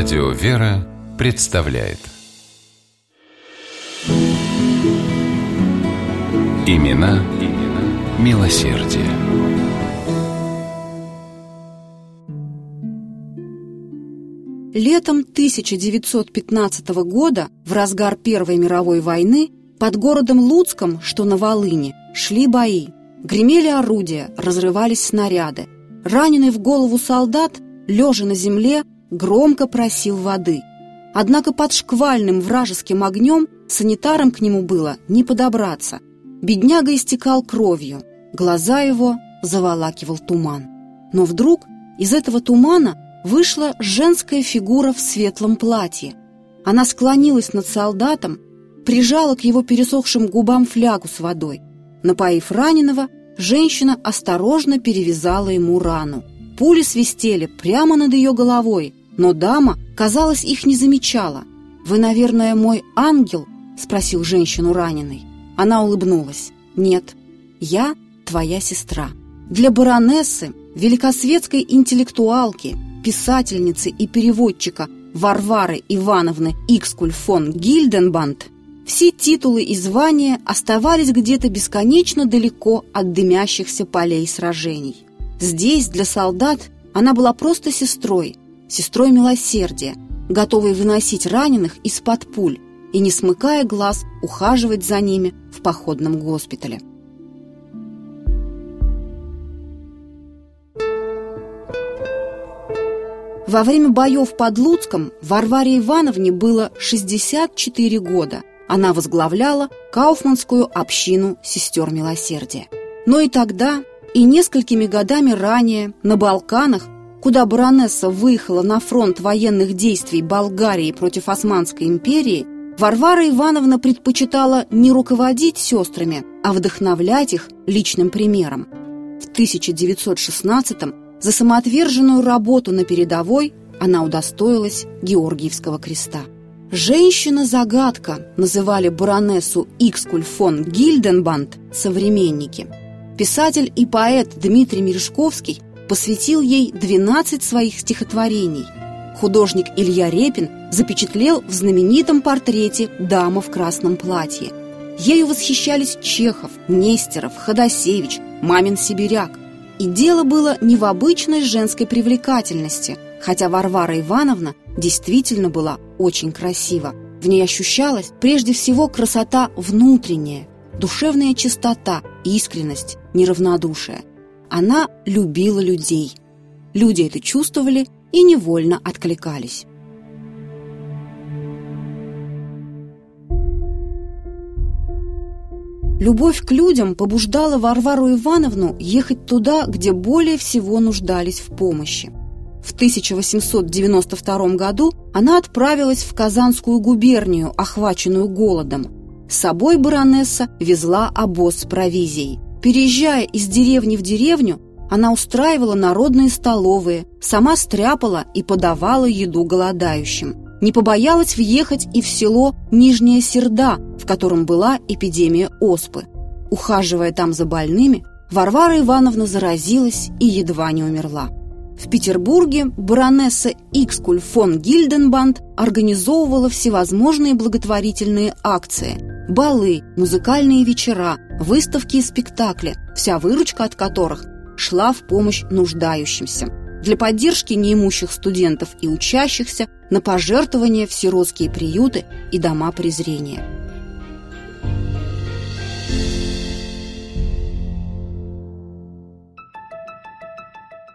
Радио «Вера» представляет Имена, имена милосердие. Летом 1915 года, в разгар Первой мировой войны, под городом Луцком, что на Волыне, шли бои. Гремели орудия, разрывались снаряды. Раненый в голову солдат, лежа на земле, громко просил воды. Однако под шквальным вражеским огнем санитарам к нему было не подобраться. Бедняга истекал кровью, глаза его заволакивал туман. Но вдруг из этого тумана вышла женская фигура в светлом платье. Она склонилась над солдатом, прижала к его пересохшим губам флягу с водой. Напоив раненого, женщина осторожно перевязала ему рану. Пули свистели прямо над ее головой, но дама, казалось, их не замечала. «Вы, наверное, мой ангел?» – спросил женщину раненый. Она улыбнулась. «Нет, я твоя сестра». Для баронессы, великосветской интеллектуалки, писательницы и переводчика Варвары Ивановны Икскуль фон Гильденбанд все титулы и звания оставались где-то бесконечно далеко от дымящихся полей сражений. Здесь для солдат она была просто сестрой, сестрой милосердия, готовой выносить раненых из-под пуль и, не смыкая глаз, ухаживать за ними в походном госпитале. Во время боев под Луцком Варваре Ивановне было 64 года. Она возглавляла Кауфманскую общину сестер милосердия. Но и тогда, и несколькими годами ранее на Балканах куда баронесса выехала на фронт военных действий Болгарии против Османской империи, Варвара Ивановна предпочитала не руководить сестрами, а вдохновлять их личным примером. В 1916-м за самоотверженную работу на передовой она удостоилась Георгиевского креста. «Женщина-загадка» называли баронессу Икскуль фон Гильденбанд современники. Писатель и поэт Дмитрий Мережковский посвятил ей 12 своих стихотворений. Художник Илья Репин запечатлел в знаменитом портрете «Дама в красном платье». Ею восхищались Чехов, Нестеров, Ходосевич, Мамин Сибиряк. И дело было не в обычной женской привлекательности, хотя Варвара Ивановна действительно была очень красива. В ней ощущалась прежде всего красота внутренняя, душевная чистота, искренность, неравнодушие. Она любила людей. Люди это чувствовали и невольно откликались. Любовь к людям побуждала Варвару Ивановну ехать туда, где более всего нуждались в помощи. В 1892 году она отправилась в Казанскую губернию, охваченную голодом. С собой баронесса везла обоз с провизией. Переезжая из деревни в деревню, она устраивала народные столовые, сама стряпала и подавала еду голодающим. Не побоялась въехать и в село Нижняя Серда, в котором была эпидемия оспы. Ухаживая там за больными, Варвара Ивановна заразилась и едва не умерла. В Петербурге баронесса Икскуль фон Гильденбанд организовывала всевозможные благотворительные акции – балы, музыкальные вечера, выставки и спектакли, вся выручка от которых шла в помощь нуждающимся. Для поддержки неимущих студентов и учащихся на пожертвования в сиротские приюты и дома презрения.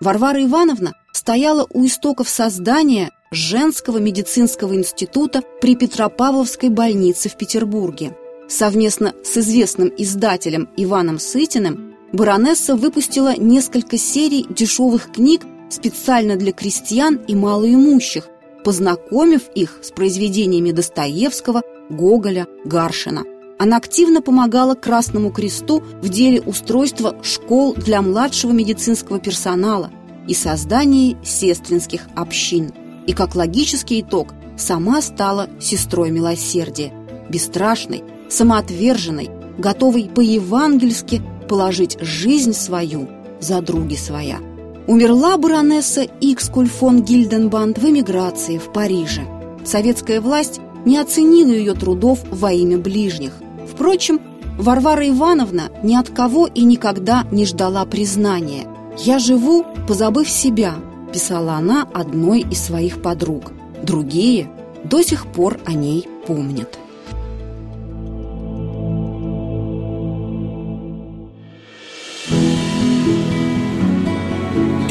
Варвара Ивановна стояла у истоков создания женского медицинского института при Петропавловской больнице в Петербурге. Совместно с известным издателем Иваном Сытиным баронесса выпустила несколько серий дешевых книг специально для крестьян и малоимущих, познакомив их с произведениями Достоевского, Гоголя, Гаршина. Она активно помогала Красному Кресту в деле устройства школ для младшего медицинского персонала и создании сестринских общин. И как логический итог, сама стала сестрой милосердия, бесстрашной, самоотверженной, готовой по-евангельски положить жизнь свою за други своя. Умерла баронесса Икскуль фон Гильденбанд в эмиграции в Париже. Советская власть не оценила ее трудов во имя ближних. Впрочем, Варвара Ивановна ни от кого и никогда не ждала признания. «Я живу, позабыв себя», – писала она одной из своих подруг. Другие до сих пор о ней помнят.